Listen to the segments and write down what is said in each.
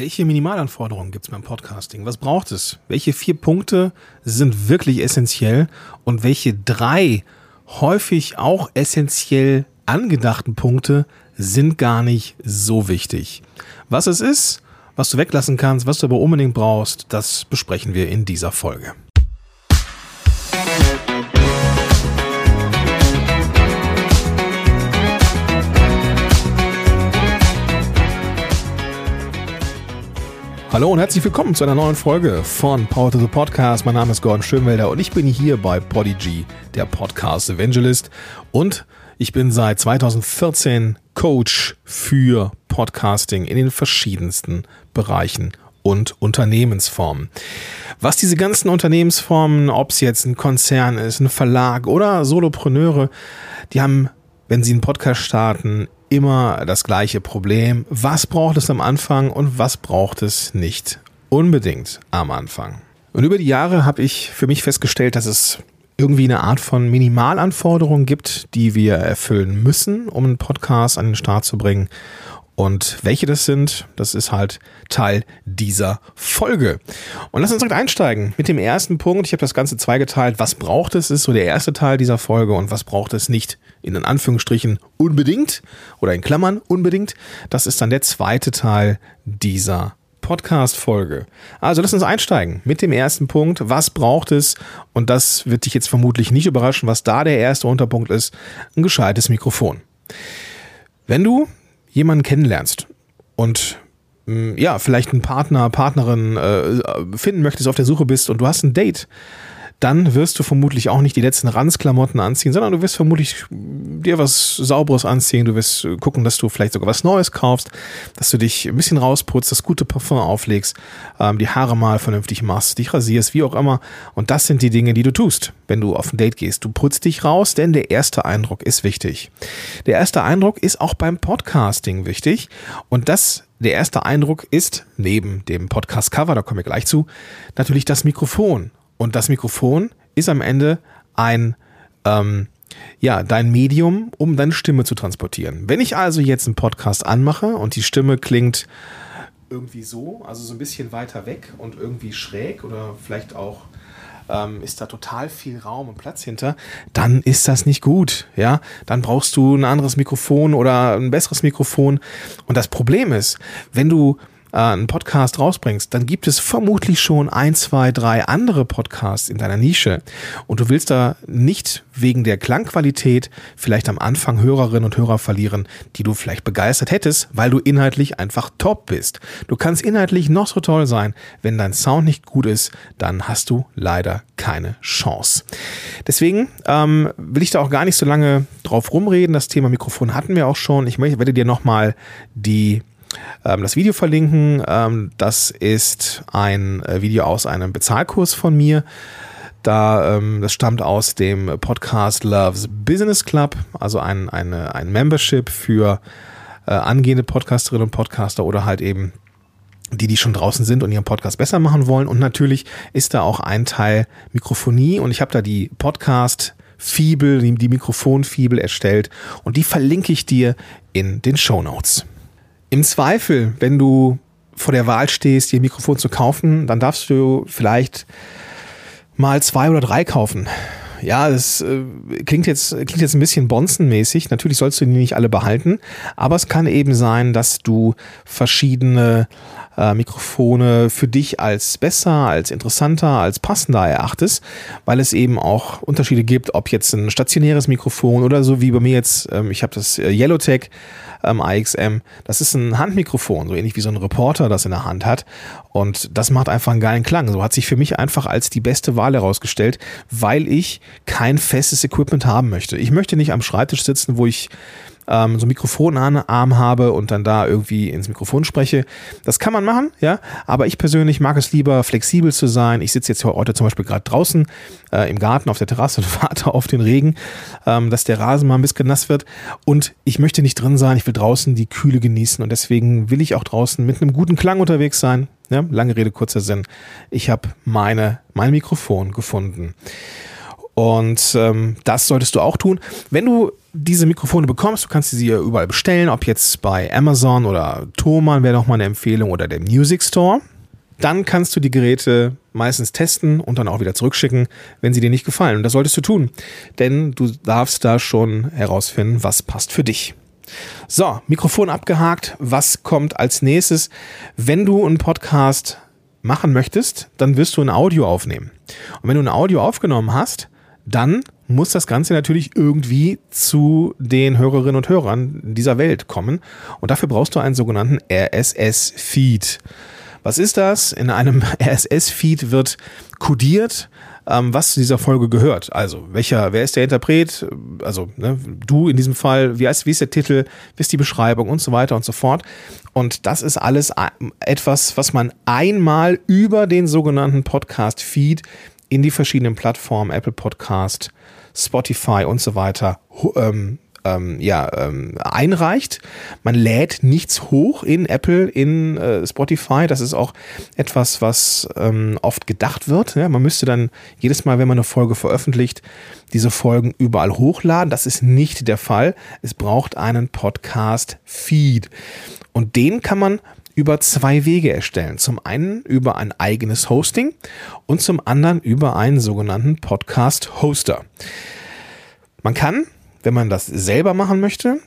Welche Minimalanforderungen gibt es beim Podcasting? Was braucht es? Welche vier Punkte sind wirklich essentiell und welche drei häufig auch essentiell angedachten Punkte sind gar nicht so wichtig? Was es ist, was du weglassen kannst, was du aber unbedingt brauchst, das besprechen wir in dieser Folge. Hallo und herzlich willkommen zu einer neuen Folge von Power to the Podcast. Mein Name ist Gordon Schönwelder und ich bin hier bei Podigy, der Podcast Evangelist. Und ich bin seit 2014 Coach für Podcasting in den verschiedensten Bereichen und Unternehmensformen. Was diese ganzen Unternehmensformen, ob es jetzt ein Konzern ist, ein Verlag oder Solopreneure, die haben, wenn sie einen Podcast starten, immer das gleiche Problem. Was braucht es am Anfang und was braucht es nicht unbedingt am Anfang? Und über die Jahre habe ich für mich festgestellt, dass es irgendwie eine Art von Minimalanforderungen gibt, die wir erfüllen müssen, um einen Podcast an den Start zu bringen. Und welche das sind, das ist halt Teil dieser Folge. Und lass uns direkt einsteigen mit dem ersten Punkt. Ich habe das Ganze zweigeteilt. Was braucht es, ist so der erste Teil dieser Folge und was braucht es nicht in den Anführungsstrichen unbedingt oder in Klammern unbedingt. Das ist dann der zweite Teil dieser Podcast-Folge. Also lass uns einsteigen mit dem ersten Punkt. Was braucht es? Und das wird dich jetzt vermutlich nicht überraschen, was da der erste Unterpunkt ist. Ein gescheites Mikrofon. Wenn du jemanden kennenlernst und mm, ja, vielleicht einen Partner, Partnerin äh, finden möchtest, auf der Suche bist und du hast ein Date, dann wirst du vermutlich auch nicht die letzten Ranzklamotten anziehen, sondern du wirst vermutlich dir was Sauberes anziehen. Du wirst gucken, dass du vielleicht sogar was Neues kaufst, dass du dich ein bisschen rausputzt, das gute Parfum auflegst, ähm, die Haare mal vernünftig machst, dich rasierst, wie auch immer. Und das sind die Dinge, die du tust, wenn du auf ein Date gehst. Du putzt dich raus, denn der erste Eindruck ist wichtig. Der erste Eindruck ist auch beim Podcasting wichtig. Und das der erste Eindruck ist, neben dem Podcast-Cover, da kommen wir gleich zu, natürlich das Mikrofon. Und das Mikrofon ist am Ende ein, ähm, ja, dein Medium, um deine Stimme zu transportieren. Wenn ich also jetzt einen Podcast anmache und die Stimme klingt irgendwie so, also so ein bisschen weiter weg und irgendwie schräg oder vielleicht auch ähm, ist da total viel Raum und Platz hinter, dann ist das nicht gut. Ja, dann brauchst du ein anderes Mikrofon oder ein besseres Mikrofon. Und das Problem ist, wenn du äh, einen Podcast rausbringst, dann gibt es vermutlich schon ein, zwei, drei andere Podcasts in deiner Nische. Und du willst da nicht wegen der Klangqualität vielleicht am Anfang Hörerinnen und Hörer verlieren, die du vielleicht begeistert hättest, weil du inhaltlich einfach top bist. Du kannst inhaltlich noch so toll sein. Wenn dein Sound nicht gut ist, dann hast du leider keine Chance. Deswegen ähm, will ich da auch gar nicht so lange drauf rumreden. Das Thema Mikrofon hatten wir auch schon. Ich werde dir nochmal die ähm, das Video verlinken. Ähm, das ist ein äh, Video aus einem Bezahlkurs von mir. Da, ähm, das stammt aus dem Podcast Loves Business Club, also ein, eine, ein Membership für äh, angehende Podcasterinnen und Podcaster oder halt eben die, die schon draußen sind und ihren Podcast besser machen wollen. Und natürlich ist da auch ein Teil Mikrofonie und ich habe da die Podcast Fibel, die Mikrofonfibel erstellt und die verlinke ich dir in den Show Notes. Im Zweifel, wenn du vor der Wahl stehst, dir ein Mikrofon zu kaufen, dann darfst du vielleicht mal zwei oder drei kaufen. Ja, das äh, klingt jetzt, klingt jetzt ein bisschen bonzenmäßig. Natürlich sollst du die nicht alle behalten, aber es kann eben sein, dass du verschiedene äh, Mikrofone für dich als besser, als interessanter, als passender erachtest, weil es eben auch Unterschiede gibt, ob jetzt ein stationäres Mikrofon oder so wie bei mir jetzt, ähm, ich habe das äh, Yellowtech ähm, IXM. Das ist ein Handmikrofon, so ähnlich wie so ein Reporter das in der Hand hat. Und das macht einfach einen geilen Klang. So hat sich für mich einfach als die beste Wahl herausgestellt, weil ich kein festes Equipment haben möchte. Ich möchte nicht am Schreibtisch sitzen, wo ich ähm, so einen Mikrofonarm habe und dann da irgendwie ins Mikrofon spreche. Das kann man machen, ja, aber ich persönlich mag es lieber, flexibel zu sein. Ich sitze jetzt heute zum Beispiel gerade draußen äh, im Garten auf der Terrasse und warte auf den Regen, ähm, dass der Rasen mal ein bisschen nass wird und ich möchte nicht drin sein, ich will draußen die Kühle genießen und deswegen will ich auch draußen mit einem guten Klang unterwegs sein. Ja, lange Rede, kurzer Sinn. Ich habe meine, mein Mikrofon gefunden. Und ähm, das solltest du auch tun. Wenn du diese Mikrofone bekommst, du kannst sie überall bestellen, ob jetzt bei Amazon oder Thomann wäre noch mal eine Empfehlung oder der Music Store. Dann kannst du die Geräte meistens testen und dann auch wieder zurückschicken, wenn sie dir nicht gefallen. Und das solltest du tun, denn du darfst da schon herausfinden, was passt für dich. So, Mikrofon abgehakt. Was kommt als nächstes? Wenn du einen Podcast machen möchtest, dann wirst du ein Audio aufnehmen. Und wenn du ein Audio aufgenommen hast, dann muss das Ganze natürlich irgendwie zu den Hörerinnen und Hörern dieser Welt kommen. Und dafür brauchst du einen sogenannten RSS-Feed. Was ist das? In einem RSS-Feed wird kodiert, ähm, was zu dieser Folge gehört. Also, welcher, wer ist der Interpret? Also, ne, du in diesem Fall, wie heißt, wie ist der Titel, wie ist die Beschreibung und so weiter und so fort. Und das ist alles etwas, was man einmal über den sogenannten Podcast-Feed in die verschiedenen Plattformen, Apple Podcast, Spotify und so weiter, ähm, ähm, ja, ähm, einreicht. Man lädt nichts hoch in Apple, in äh, Spotify. Das ist auch etwas, was ähm, oft gedacht wird. Ja? Man müsste dann jedes Mal, wenn man eine Folge veröffentlicht, diese Folgen überall hochladen. Das ist nicht der Fall. Es braucht einen Podcast-Feed. Und den kann man über zwei Wege erstellen. Zum einen über ein eigenes Hosting und zum anderen über einen sogenannten Podcast-Hoster. Man kann wenn man das selber machen möchte,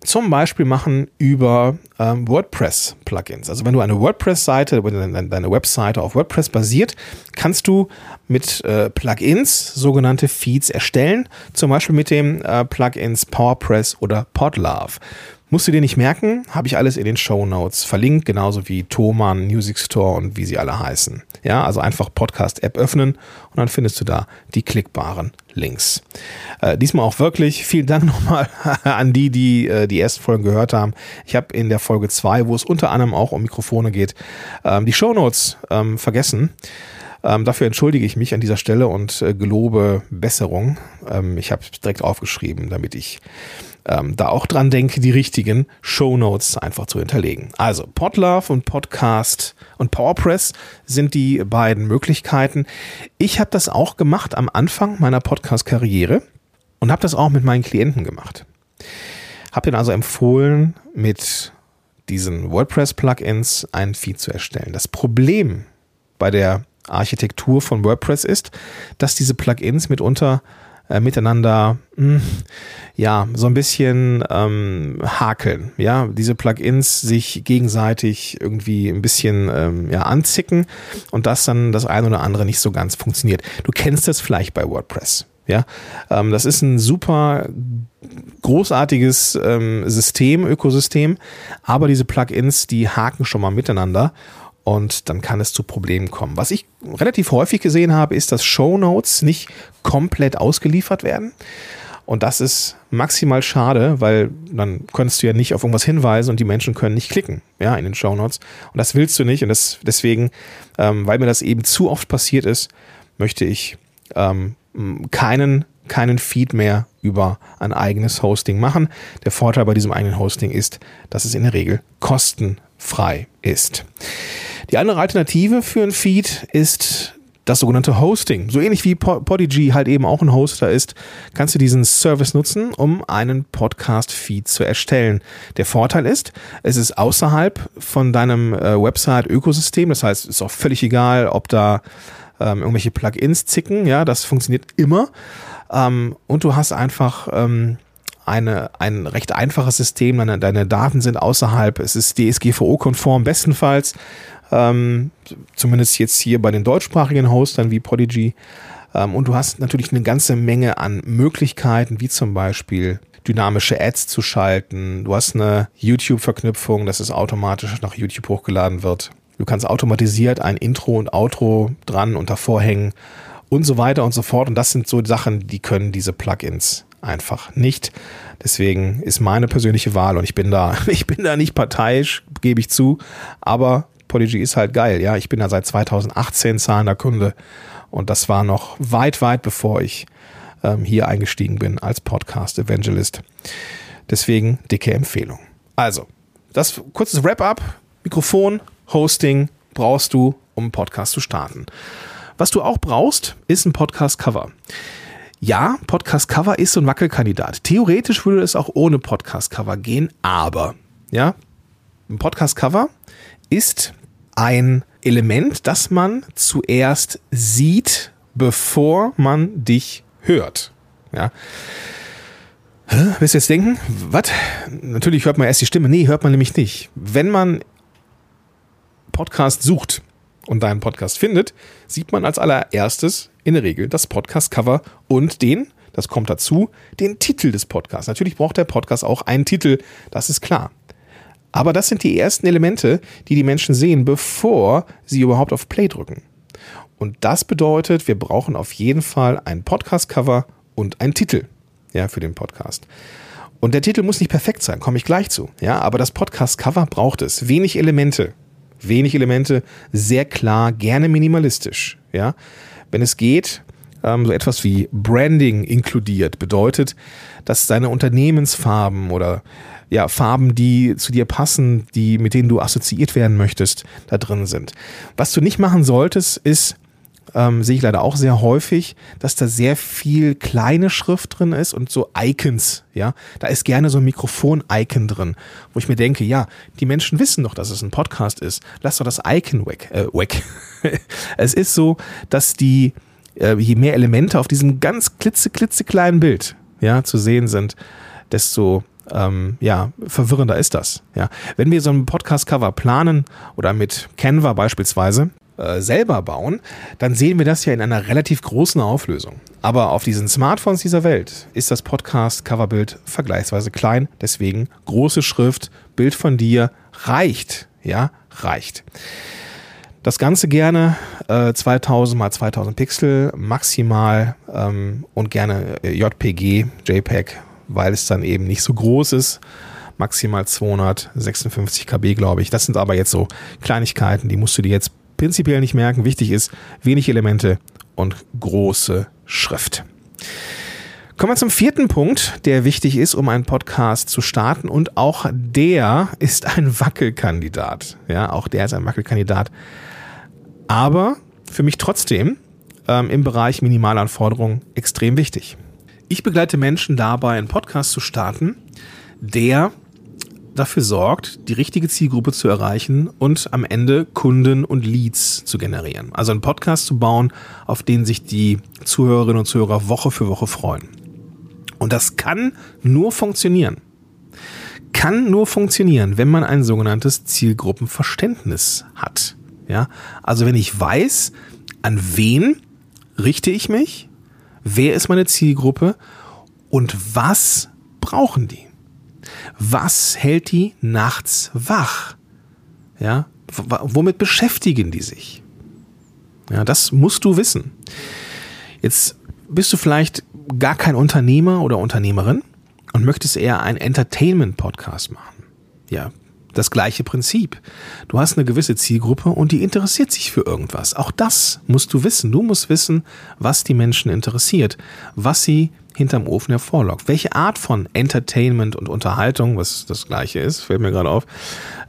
zum Beispiel machen über ähm, WordPress-Plugins. Also wenn du eine WordPress-Seite, deine, Webseite auf WordPress basiert, kannst du mit äh, Plugins sogenannte Feeds erstellen. Zum Beispiel mit dem äh, Plugins PowerPress oder Podlove. Musst du dir nicht merken, habe ich alles in den Show Notes verlinkt, genauso wie Thomann, Music Store und wie sie alle heißen. Ja, also einfach Podcast-App öffnen und dann findest du da die klickbaren Links. Äh, diesmal auch wirklich vielen Dank nochmal an die, die äh, die ersten Folgen gehört haben. Ich habe in der Folge 2, wo es unter anderem auch um Mikrofone geht, ähm, die Show Notes ähm, vergessen. Ähm, dafür entschuldige ich mich an dieser Stelle und äh, gelobe Besserung. Ähm, ich habe es direkt aufgeschrieben, damit ich ähm, da auch dran denke, die richtigen Show Notes einfach zu hinterlegen. Also Podlove und Podcast und PowerPress sind die beiden Möglichkeiten. Ich habe das auch gemacht am Anfang meiner Podcast-Karriere und habe das auch mit meinen Klienten gemacht. Habe ihnen also empfohlen, mit diesen WordPress-Plugins einen Feed zu erstellen. Das Problem bei der Architektur von WordPress ist, dass diese Plugins mitunter äh, miteinander mh, hm, ja so ein bisschen ähm, hakeln. Ja, diese Plugins sich gegenseitig irgendwie ein bisschen ähm, ja, anzicken und das dann das eine oder andere nicht so ganz funktioniert. Du kennst das vielleicht bei WordPress. Ja, ähm, das ist ein super großartiges ähm, System, Ökosystem, aber diese Plugins, die haken schon mal miteinander und dann kann es zu Problemen kommen. Was ich relativ häufig gesehen habe, ist, dass Show Notes nicht komplett ausgeliefert werden. Und das ist maximal schade, weil dann könntest du ja nicht auf irgendwas hinweisen und die Menschen können nicht klicken, ja, in den Show Notes. Und das willst du nicht. Und das, deswegen, ähm, weil mir das eben zu oft passiert ist, möchte ich ähm, keinen, keinen Feed mehr über ein eigenes Hosting machen. Der Vorteil bei diesem eigenen Hosting ist, dass es in der Regel kostenfrei ist. Die andere Alternative für ein Feed ist das sogenannte Hosting. So ähnlich wie Podigy halt eben auch ein Hoster ist, kannst du diesen Service nutzen, um einen Podcast-Feed zu erstellen. Der Vorteil ist, es ist außerhalb von deinem äh, Website-Ökosystem. Das heißt, es ist auch völlig egal, ob da ähm, irgendwelche Plugins zicken. Ja, das funktioniert immer. Ähm, und du hast einfach ähm, eine, ein recht einfaches System. Deine, deine Daten sind außerhalb. Es ist DSGVO-konform bestenfalls ähm, zumindest jetzt hier bei den deutschsprachigen Hostern wie Podigy. Ähm, und du hast natürlich eine ganze Menge an Möglichkeiten, wie zum Beispiel dynamische Ads zu schalten. Du hast eine YouTube-Verknüpfung, dass es automatisch nach YouTube hochgeladen wird. Du kannst automatisiert ein Intro und Outro dran und davor hängen und so weiter und so fort. Und das sind so Sachen, die können diese Plugins einfach nicht. Deswegen ist meine persönliche Wahl und ich bin da, ich bin da nicht parteiisch, gebe ich zu, aber Podigy ist halt geil. Ja, ich bin da seit 2018 zahlender Kunde und das war noch weit, weit bevor ich ähm, hier eingestiegen bin als Podcast Evangelist. Deswegen dicke Empfehlung. Also, das kurzes Wrap-up. Mikrofon, Hosting brauchst du, um einen Podcast zu starten. Was du auch brauchst, ist ein Podcast-Cover. Ja, Podcast-Cover ist so ein Wackelkandidat. Theoretisch würde es auch ohne Podcast-Cover gehen, aber, ja, ein Podcast-Cover ist ein Element, das man zuerst sieht, bevor man dich hört. Ja. Hä? Willst du jetzt denken? Was? Natürlich hört man erst die Stimme. Nee, hört man nämlich nicht. Wenn man Podcast sucht und deinen Podcast findet, sieht man als allererstes in der Regel das Podcast-Cover und den, das kommt dazu, den Titel des Podcasts. Natürlich braucht der Podcast auch einen Titel, das ist klar. Aber das sind die ersten Elemente, die die Menschen sehen, bevor sie überhaupt auf Play drücken. Und das bedeutet, wir brauchen auf jeden Fall ein Podcast-Cover und einen Titel ja, für den Podcast. Und der Titel muss nicht perfekt sein, komme ich gleich zu. Ja, aber das Podcast-Cover braucht es. Wenig Elemente. Wenig Elemente, sehr klar, gerne minimalistisch. Ja, wenn es geht, ähm, so etwas wie Branding inkludiert, bedeutet, dass deine Unternehmensfarben oder ja, Farben, die zu dir passen, die, mit denen du assoziiert werden möchtest, da drin sind. Was du nicht machen solltest, ist, ähm, sehe ich leider auch sehr häufig, dass da sehr viel kleine Schrift drin ist und so Icons, ja. Da ist gerne so ein Mikrofon-Icon drin, wo ich mir denke, ja, die Menschen wissen doch, dass es ein Podcast ist. Lass doch das Icon weg, äh, weg. es ist so, dass die, äh, je mehr Elemente auf diesem ganz klitze, klitzekleinen Bild, ja, zu sehen sind, desto ähm, ja, verwirrender ist das. Ja. Wenn wir so ein Podcast-Cover planen oder mit Canva beispielsweise äh, selber bauen, dann sehen wir das ja in einer relativ großen Auflösung. Aber auf diesen Smartphones dieser Welt ist das Podcast-Coverbild vergleichsweise klein, deswegen große Schrift, Bild von dir reicht, ja, reicht. Das Ganze gerne äh, 2000 mal 2000 Pixel maximal ähm, und gerne äh, JPG, JPEG weil es dann eben nicht so groß ist. Maximal 256 KB, glaube ich. Das sind aber jetzt so Kleinigkeiten, die musst du dir jetzt prinzipiell nicht merken. Wichtig ist, wenig Elemente und große Schrift. Kommen wir zum vierten Punkt, der wichtig ist, um einen Podcast zu starten. Und auch der ist ein Wackelkandidat. Ja, auch der ist ein Wackelkandidat. Aber für mich trotzdem ähm, im Bereich Minimalanforderungen extrem wichtig. Ich begleite Menschen dabei, einen Podcast zu starten, der dafür sorgt, die richtige Zielgruppe zu erreichen und am Ende Kunden und Leads zu generieren. Also einen Podcast zu bauen, auf den sich die Zuhörerinnen und Zuhörer Woche für Woche freuen. Und das kann nur funktionieren. Kann nur funktionieren, wenn man ein sogenanntes Zielgruppenverständnis hat. Ja, also wenn ich weiß, an wen richte ich mich, wer ist meine Zielgruppe und was brauchen die? Was hält die nachts wach? Ja, womit beschäftigen die sich? Ja, das musst du wissen. Jetzt bist du vielleicht gar kein Unternehmer oder Unternehmerin und möchtest eher einen Entertainment-Podcast machen. Ja, das gleiche Prinzip. Du hast eine gewisse Zielgruppe und die interessiert sich für irgendwas. Auch das musst du wissen. Du musst wissen, was die Menschen interessiert, was sie hinterm Ofen hervorlockt. Welche Art von Entertainment und Unterhaltung, was das gleiche ist, fällt mir gerade auf,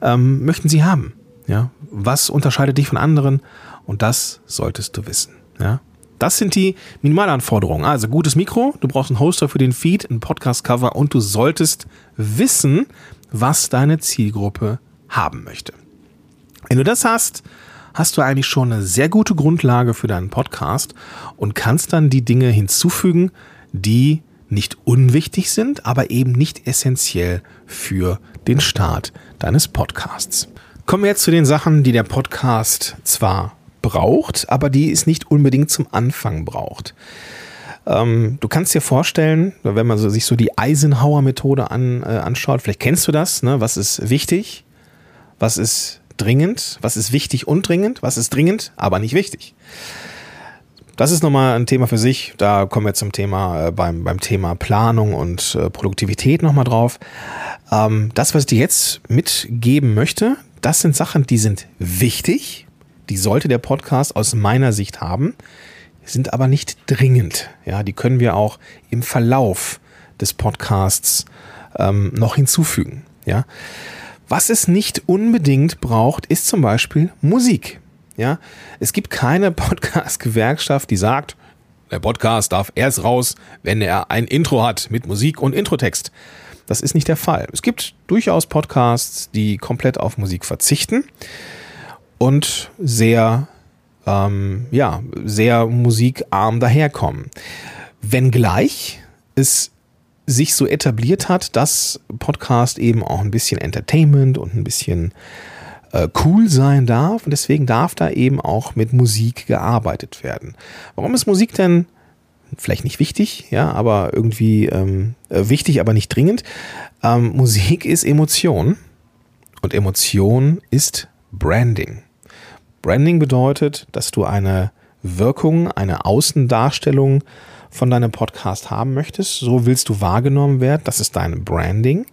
ähm, möchten sie haben? Ja, was unterscheidet dich von anderen? Und das solltest du wissen. Ja, das sind die Minimalanforderungen. Also gutes Mikro, du brauchst einen Hoster für den Feed, ein Podcast-Cover und du solltest wissen, was deine Zielgruppe haben möchte. Wenn du das hast, hast du eigentlich schon eine sehr gute Grundlage für deinen Podcast und kannst dann die Dinge hinzufügen, die nicht unwichtig sind, aber eben nicht essentiell für den Start deines Podcasts. Kommen wir jetzt zu den Sachen, die der Podcast zwar braucht, aber die es nicht unbedingt zum Anfang braucht. Ähm, du kannst dir vorstellen, wenn man so, sich so die Eisenhower-Methode an, äh, anschaut, vielleicht kennst du das, ne? was ist wichtig, was ist dringend, was ist wichtig und dringend, was ist dringend, aber nicht wichtig. Das ist nochmal ein Thema für sich. Da kommen wir zum Thema, äh, beim, beim Thema Planung und äh, Produktivität nochmal drauf. Ähm, das, was ich dir jetzt mitgeben möchte, das sind Sachen, die sind wichtig. Die sollte der Podcast aus meiner Sicht haben sind aber nicht dringend. Ja, die können wir auch im Verlauf des Podcasts ähm, noch hinzufügen. Ja, was es nicht unbedingt braucht, ist zum Beispiel Musik. Ja, es gibt keine Podcast-Gewerkschaft, die sagt, der Podcast darf erst raus, wenn er ein Intro hat mit Musik und Introtext. Das ist nicht der Fall. Es gibt durchaus Podcasts, die komplett auf Musik verzichten und sehr, ähm, ja, sehr musikarm daherkommen. Wenngleich es sich so etabliert hat, dass Podcast eben auch ein bisschen Entertainment und ein bisschen äh, cool sein darf und deswegen darf da eben auch mit Musik gearbeitet werden. Warum ist Musik denn vielleicht nicht wichtig, ja, aber irgendwie ähm, äh, wichtig, aber nicht dringend? Ähm, Musik ist Emotion und Emotion ist Branding. Branding bedeutet, dass du eine Wirkung, eine Außendarstellung von deinem Podcast haben möchtest. So willst du wahrgenommen werden. Das ist dein Branding.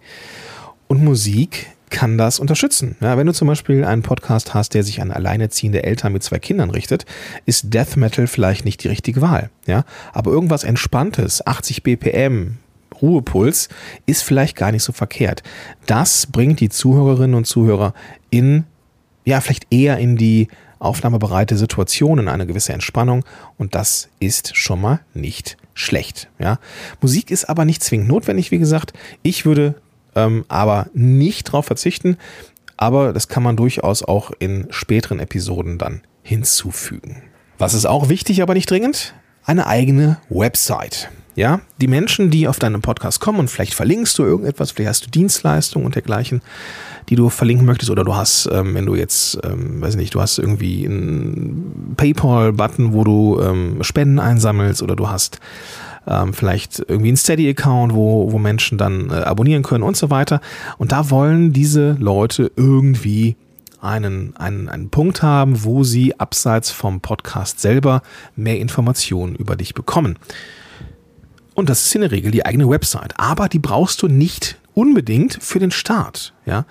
Und Musik kann das unterstützen. Ja, wenn du zum Beispiel einen Podcast hast, der sich an alleinerziehende Eltern mit zwei Kindern richtet, ist Death Metal vielleicht nicht die richtige Wahl. Ja, aber irgendwas Entspanntes, 80 BPM, Ruhepuls, ist vielleicht gar nicht so verkehrt. Das bringt die Zuhörerinnen und Zuhörer in, ja, vielleicht eher in die aufnahmebereite Situation, in eine gewisse Entspannung und das ist schon mal nicht schlecht. Ja. Musik ist aber nicht zwingend notwendig, wie gesagt. Ich würde ähm, aber nicht darauf verzichten. Aber das kann man durchaus auch in späteren Episoden dann hinzufügen. Was ist auch wichtig, aber nicht dringend? Eine eigene Website. Ja, die Menschen, die auf deinen Podcast kommen und vielleicht verlinkst du irgendetwas, vielleicht hast du Dienstleistungen und dergleichen, die du verlinken möchtest oder du hast, ähm, wenn du jetzt, ähm, weiß nicht, du hast irgendwie einen PayPal-Button, wo du ähm, Spenden einsammelst oder du hast ähm, vielleicht irgendwie ein Steady-Account, wo, wo Menschen dann äh, abonnieren können und so weiter. Und da wollen diese Leute irgendwie einen, einen, einen Punkt haben, wo sie abseits vom Podcast selber mehr Informationen über dich bekommen. Und das ist in der Regel die eigene Website. Aber die brauchst du nicht unbedingt für den Start. Ja,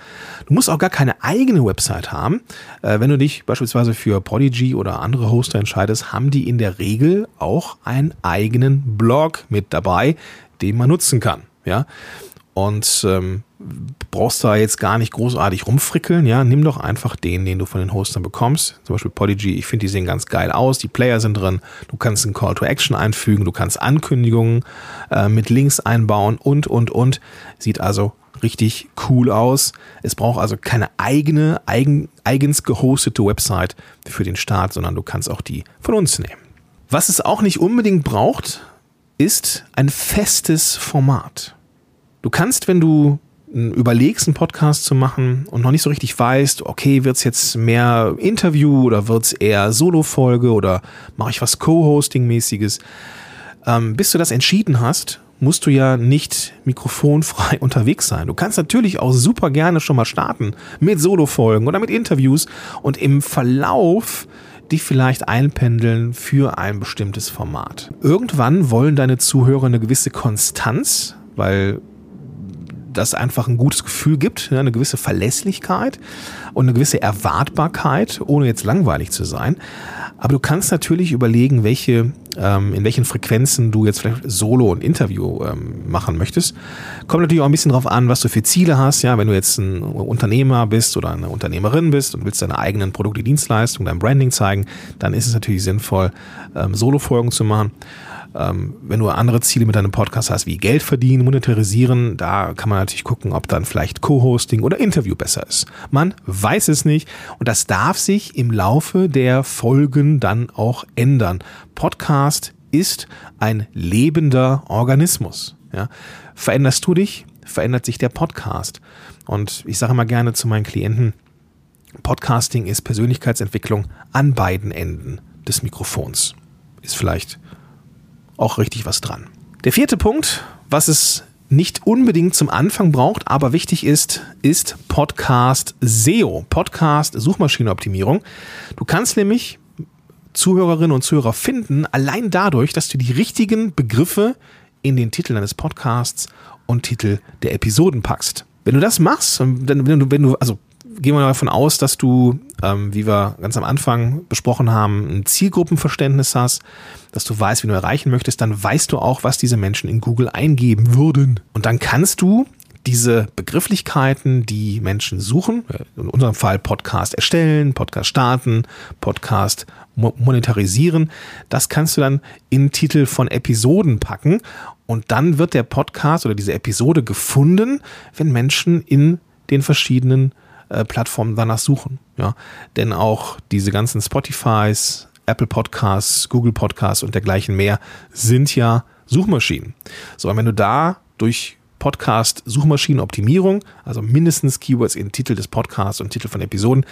du musst auch gar keine eigene Website haben. Äh, wenn du dich beispielsweise für Podigy oder andere Hoster entscheidest, haben die in der Regel auch einen eigenen Blog mit dabei, den man nutzen kann. Ja, und ähm, brauchst da jetzt gar nicht großartig rumfrickeln, ja, nimm doch einfach den, den du von den Hostern bekommst. Zum Beispiel Podigy, ich finde, die sehen ganz geil aus, die Player sind drin, du kannst einen Call to Action einfügen, du kannst Ankündigungen äh, mit Links einbauen und, und, und. Sieht also richtig cool aus. Es braucht also keine eigene, eigen, eigens gehostete Website für den Start, sondern du kannst auch die von uns nehmen. Was es auch nicht unbedingt braucht, ist ein festes Format. Du kannst, wenn du überlegst, einen Podcast zu machen und noch nicht so richtig weißt, okay, wird es jetzt mehr Interview oder wird es eher Solo-Folge oder mache ich was Co-Hosting-mäßiges, ähm, bis du das entschieden hast, musst du ja nicht mikrofonfrei unterwegs sein. Du kannst natürlich auch super gerne schon mal starten mit Solo-Folgen oder mit Interviews und im Verlauf dich vielleicht einpendeln für ein bestimmtes Format. Irgendwann wollen deine Zuhörer eine gewisse Konstanz, weil das einfach ein gutes Gefühl gibt, eine gewisse Verlässlichkeit und eine gewisse Erwartbarkeit, ohne jetzt langweilig zu sein. Aber du kannst natürlich überlegen, welche, ähm, in welchen Frequenzen du jetzt vielleicht Solo und Interview ähm, machen möchtest. Kommt natürlich auch ein bisschen drauf an, was du für Ziele hast. Ja, wenn du jetzt ein Unternehmer bist oder eine Unternehmerin bist und willst deine eigenen Produkte, Dienstleistungen, dein Branding zeigen, dann ist es natürlich sinnvoll, ähm, Solo-Folgen zu machen. Ähm, wenn du andere Ziele mit deinem Podcast hast, wie Geld verdienen, monetarisieren, da kann man natürlich gucken, ob dann vielleicht Co-Hosting oder Interview besser ist. Man weiß es nicht und das darf sich im Laufe der Folgen dann auch ändern. Podcast ist ein lebender Organismus. Ja. Veränderst du dich, verändert sich der Podcast. Und ich sage immer gerne zu meinen Klienten, Podcasting ist Persönlichkeitsentwicklung an beiden Enden des Mikrofons. Ist vielleicht auch richtig was dran. Der vierte Punkt, was es nicht unbedingt zum Anfang braucht, aber wichtig ist, ist Podcast SEO, Podcast Suchmaschinenoptimierung. Du kannst nämlich Zuhörerinnen und Zuhörer finden, allein dadurch, dass du die richtigen Begriffe in den Titel deines Podcasts und Titel der Episoden packst. Wenn du das machst, wenn du, wenn du, also gehen wir davon aus, dass du, ähm, wie wir ganz am Anfang besprochen haben, ein Zielgruppenverständnis hast, dass du weißt, wie du erreichen möchtest, dann weißt du auch, was diese Menschen in Google eingeben würden. Und dann kannst du diese Begrifflichkeiten, die Menschen suchen, in unserem Fall Podcast erstellen, Podcast starten, Podcast monetarisieren, das kannst du dann in Titel von Episoden packen und dann wird der Podcast oder diese Episode gefunden, wenn Menschen in den verschiedenen äh, Plattformen danach suchen. Ja, denn auch diese ganzen Spotifys, Apple Podcasts, Google Podcasts und dergleichen mehr sind ja Suchmaschinen. So, und wenn du da durch Podcast Suchmaschinenoptimierung, also mindestens Keywords in Titel des Podcasts und Titel von Episoden.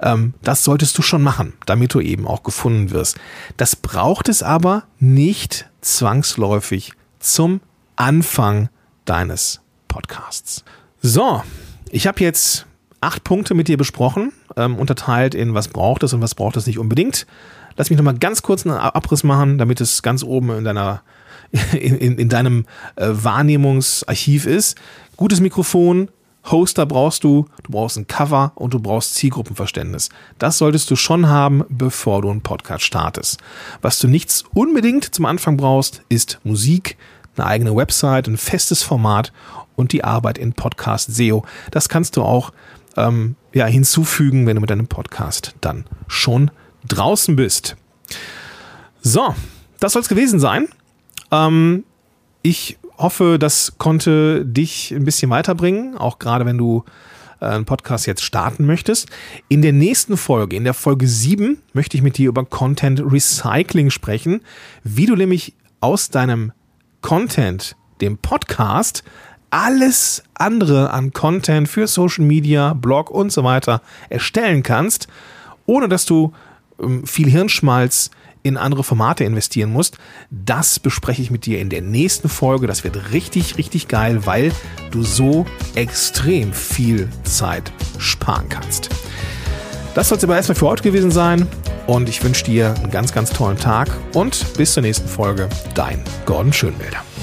Ähm, das solltest du schon machen, damit du eben auch gefunden wirst. Das braucht es aber nicht zwangsläufig zum Anfang deines Podcasts. So, ich habe jetzt acht Punkte mit dir besprochen, ähm, unterteilt in was braucht es und was braucht es nicht unbedingt. Lass mich nochmal ganz kurz einen Abriss machen, damit es ganz oben in deiner in, in, in deinem äh, Wahrnehmungsarchiv ist. Gutes Mikrofon, Hoster brauchst du, du brauchst ein Cover und du brauchst Zielgruppenverständnis. Das solltest du schon haben, bevor du einen Podcast startest. Was du nichts unbedingt zum Anfang brauchst, ist Musik, eine eigene Website, ein festes Format und die Arbeit in Podcast SEO. Das kannst du auch ähm, ja, hinzufügen, wenn du mit deinem Podcast dann schon draußen bist. So, das soll es gewesen sein. Ähm, ich hoffe, das konnte dich ein bisschen weiterbringen, auch gerade wenn du äh, einen Podcast jetzt starten möchtest. In der nächsten Folge, in der Folge 7, möchte ich mit dir über Content Recycling sprechen, wie du nämlich aus deinem Content, dem Podcast, alles andere an Content für Social Media, Blog und so weiter erstellen kannst, ohne dass du ähm, viel Hirnschmalz in andere Formate investieren musst, das bespreche ich mit dir in der nächsten Folge. Das wird richtig, richtig geil, weil du so extrem viel Zeit sparen kannst. Das soll es aber erstmal für heute gewesen sein und ich wünsche dir einen ganz, ganz tollen Tag und bis zur nächsten Folge. Dein Gordon Schönwälder.